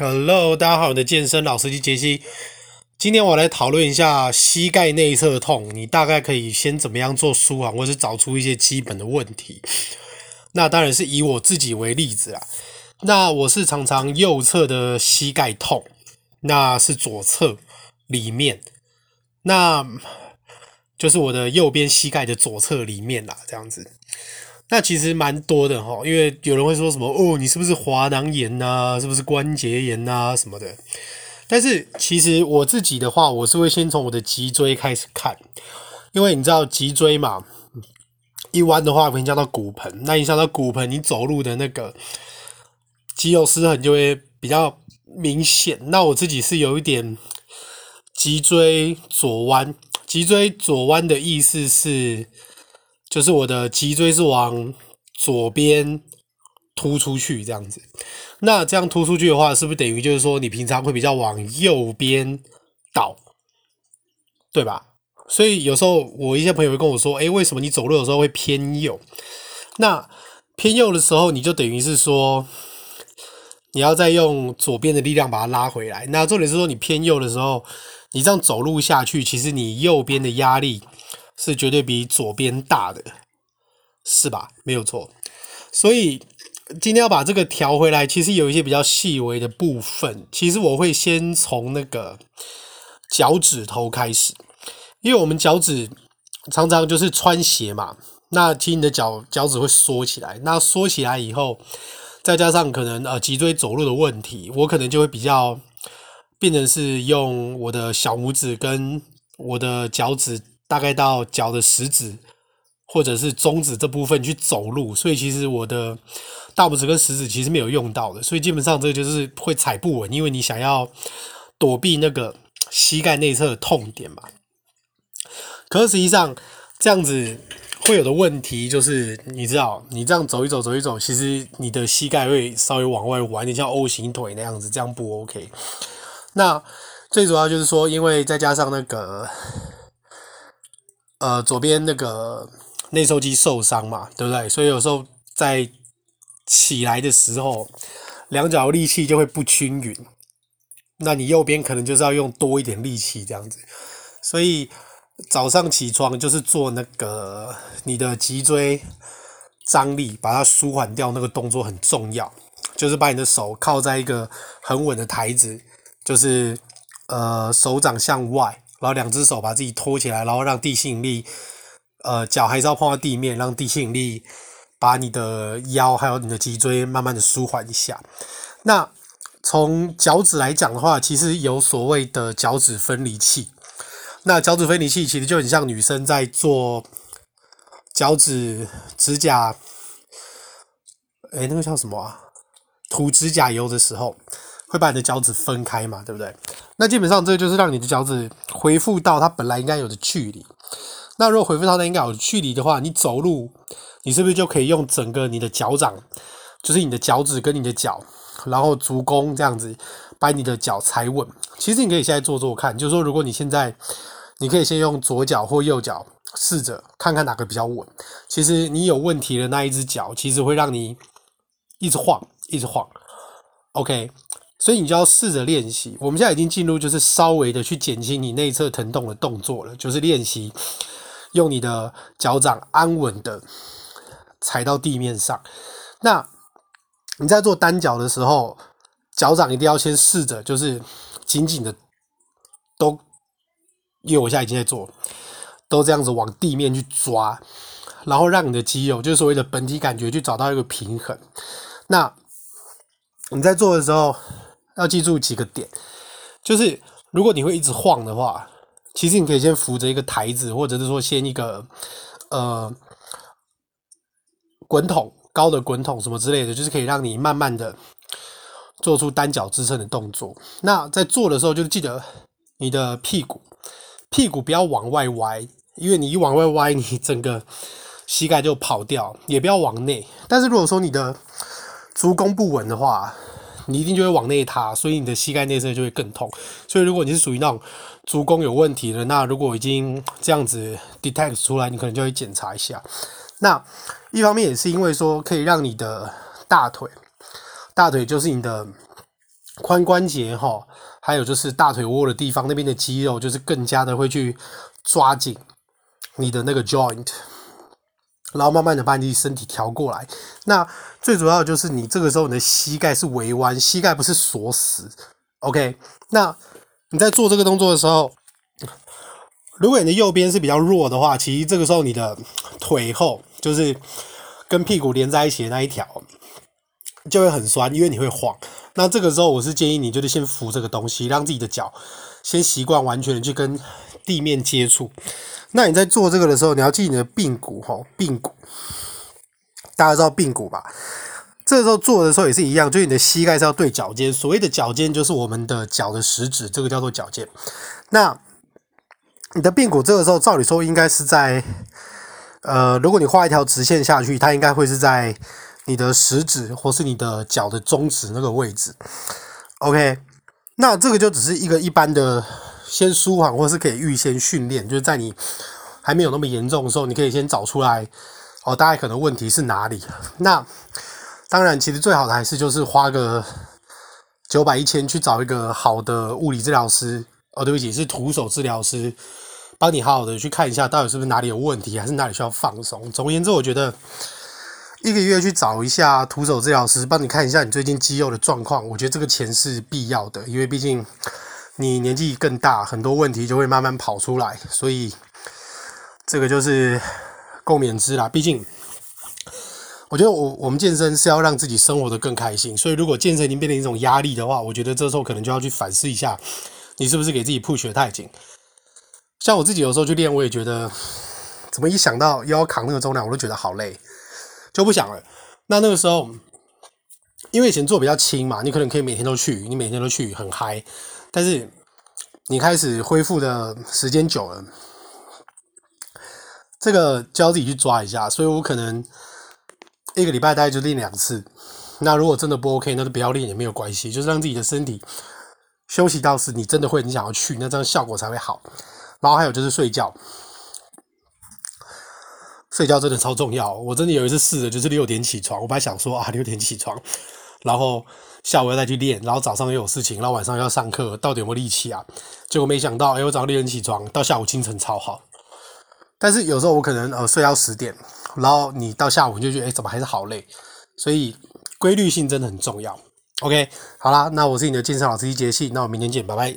Hello，大家好，我的健身老司机杰西。今天我来讨论一下膝盖内侧痛，你大概可以先怎么样做舒缓，或是找出一些基本的问题。那当然是以我自己为例子啊。那我是常常右侧的膝盖痛，那是左侧里面，那就是我的右边膝盖的左侧里面啦，这样子。那其实蛮多的齁，因为有人会说什么哦，你是不是滑囊炎呐？是不是关节炎呐？什么的。但是其实我自己的话，我是会先从我的脊椎开始看，因为你知道脊椎嘛，一弯的话会影响到骨盆，那影响到骨盆，你走路的那个肌肉失衡就会比较明显。那我自己是有一点脊椎左弯，脊椎左弯的意思是。就是我的脊椎是往左边突出去这样子，那这样突出去的话，是不是等于就是说你平常会比较往右边倒，对吧？所以有时候我一些朋友会跟我说，诶，为什么你走路的时候会偏右？那偏右的时候，你就等于是说你要再用左边的力量把它拉回来。那重点是说，你偏右的时候，你这样走路下去，其实你右边的压力。是绝对比左边大的，是吧？没有错。所以今天要把这个调回来，其实有一些比较细微的部分。其实我会先从那个脚趾头开始，因为我们脚趾常常就是穿鞋嘛，那其实你的脚脚趾会缩起来，那缩起来以后，再加上可能呃脊椎走路的问题，我可能就会比较变成是用我的小拇指跟我的脚趾。大概到脚的食指或者是中指这部分去走路，所以其实我的大拇指跟食指其实没有用到的，所以基本上这个就是会踩不稳，因为你想要躲避那个膝盖内侧的痛点嘛。可是实际上这样子会有的问题就是，你知道，你这样走一走走一走，其实你的膝盖会稍微往外弯，你像 O 型腿那样子，这样不 OK。那最主要就是说，因为再加上那个。呃，左边那个内收肌受伤嘛，对不对？所以有时候在起来的时候，两脚力气就会不均匀。那你右边可能就是要用多一点力气这样子。所以早上起床就是做那个你的脊椎张力，把它舒缓掉，那个动作很重要。就是把你的手靠在一个很稳的台子，就是呃手掌向外。然后两只手把自己托起来，然后让地心引力，呃，脚还是要碰到地面，让地心引力把你的腰还有你的脊椎慢慢的舒缓一下。那从脚趾来讲的话，其实有所谓的脚趾分离器。那脚趾分离器其实就很像女生在做脚趾指甲，哎，那个叫什么啊？涂指甲油的时候，会把你的脚趾分开嘛，对不对？那基本上这就是让你的脚趾恢复到它本来应该有的距离。那如果恢复到它应该有的距离的话，你走路，你是不是就可以用整个你的脚掌，就是你的脚趾跟你的脚，然后足弓这样子，把你的脚踩稳？其实你可以现在做做看，就是说如果你现在，你可以先用左脚或右脚试着看看哪个比较稳。其实你有问题的那一只脚，其实会让你一直晃，一直晃。OK。所以你就要试着练习。我们现在已经进入就是稍微的去减轻你内侧疼痛的动作了，就是练习用你的脚掌安稳的踩到地面上。那你在做单脚的时候，脚掌一定要先试着就是紧紧的都，因为我现在已经在做，都这样子往地面去抓，然后让你的肌肉就是所谓的本体感觉去找到一个平衡。那你在做的时候。要记住几个点，就是如果你会一直晃的话，其实你可以先扶着一个台子，或者是说先一个呃滚筒，高的滚筒什么之类的，就是可以让你慢慢的做出单脚支撑的动作。那在做的时候，就记得你的屁股屁股不要往外歪，因为你一往外歪，你整个膝盖就跑掉。也不要往内，但是如果说你的足弓不稳的话，你一定就会往内塌，所以你的膝盖内侧就会更痛。所以如果你是属于那种足弓有问题的，那如果已经这样子 detect 出来，你可能就会检查一下。那一方面也是因为说可以让你的大腿，大腿就是你的髋关节哈，还有就是大腿窝的地方那边的肌肉，就是更加的会去抓紧你的那个 joint，然后慢慢的把你身体调过来。那最主要就是你这个时候你的膝盖是微弯，膝盖不是锁死。OK，那你在做这个动作的时候，如果你的右边是比较弱的话，其实这个时候你的腿后就是跟屁股连在一起的那一条就会很酸，因为你会晃。那这个时候我是建议你就是先扶这个东西，让自己的脚先习惯完全的去跟地面接触。那你在做这个的时候，你要记你的髌骨哈，髌骨，大家知道髌骨吧？这个时候做的时候也是一样，就是你的膝盖是要对脚尖。所谓的脚尖就是我们的脚的食指，这个叫做脚尖。那你的髌骨这个时候，照理说应该是在，呃，如果你画一条直线下去，它应该会是在你的食指或是你的脚的中指那个位置。OK，那这个就只是一个一般的先舒缓，或是可以预先训练，就是在你还没有那么严重的时候，你可以先找出来哦，大概可能问题是哪里。那当然，其实最好的还是就是花个九百一千去找一个好的物理治疗师哦，对不起，是徒手治疗师，帮你好好的去看一下到底是不是哪里有问题，还是哪里需要放松。总而言之，我觉得一个月去找一下徒手治疗师，帮你看一下你最近肌肉的状况，我觉得这个钱是必要的，因为毕竟你年纪更大，很多问题就会慢慢跑出来，所以这个就是共勉之啦，毕竟。我觉得我我们健身是要让自己生活得更开心，所以如果健身已经变成一种压力的话，我觉得这时候可能就要去反思一下，你是不是给自己 push 太紧。像我自己有时候去练，我也觉得，怎么一想到又要扛那个重量，我都觉得好累，就不想了。那那个时候，因为以前做比较轻嘛，你可能可以每天都去，你每天都去很嗨，但是你开始恢复的时间久了，这个就要自己去抓一下，所以我可能。一个礼拜大概就练两次，那如果真的不 OK，那就不要练也没有关系，就是让自己的身体休息到是你真的会很想要去，那这样效果才会好。然后还有就是睡觉，睡觉真的超重要。我真的有一次试的就是六点起床，我本来想说啊六点起床，然后下午要再去练，然后早上又有事情，然后晚上又要上课，到底有没有力气啊？结果没想到，哎，我早上六点起床，到下午清晨超好。但是有时候我可能呃睡到十点。然后你到下午你就觉得，哎，怎么还是好累？所以规律性真的很重要。OK，好啦，那我是你的健身老师一杰信，那我明天见，拜拜。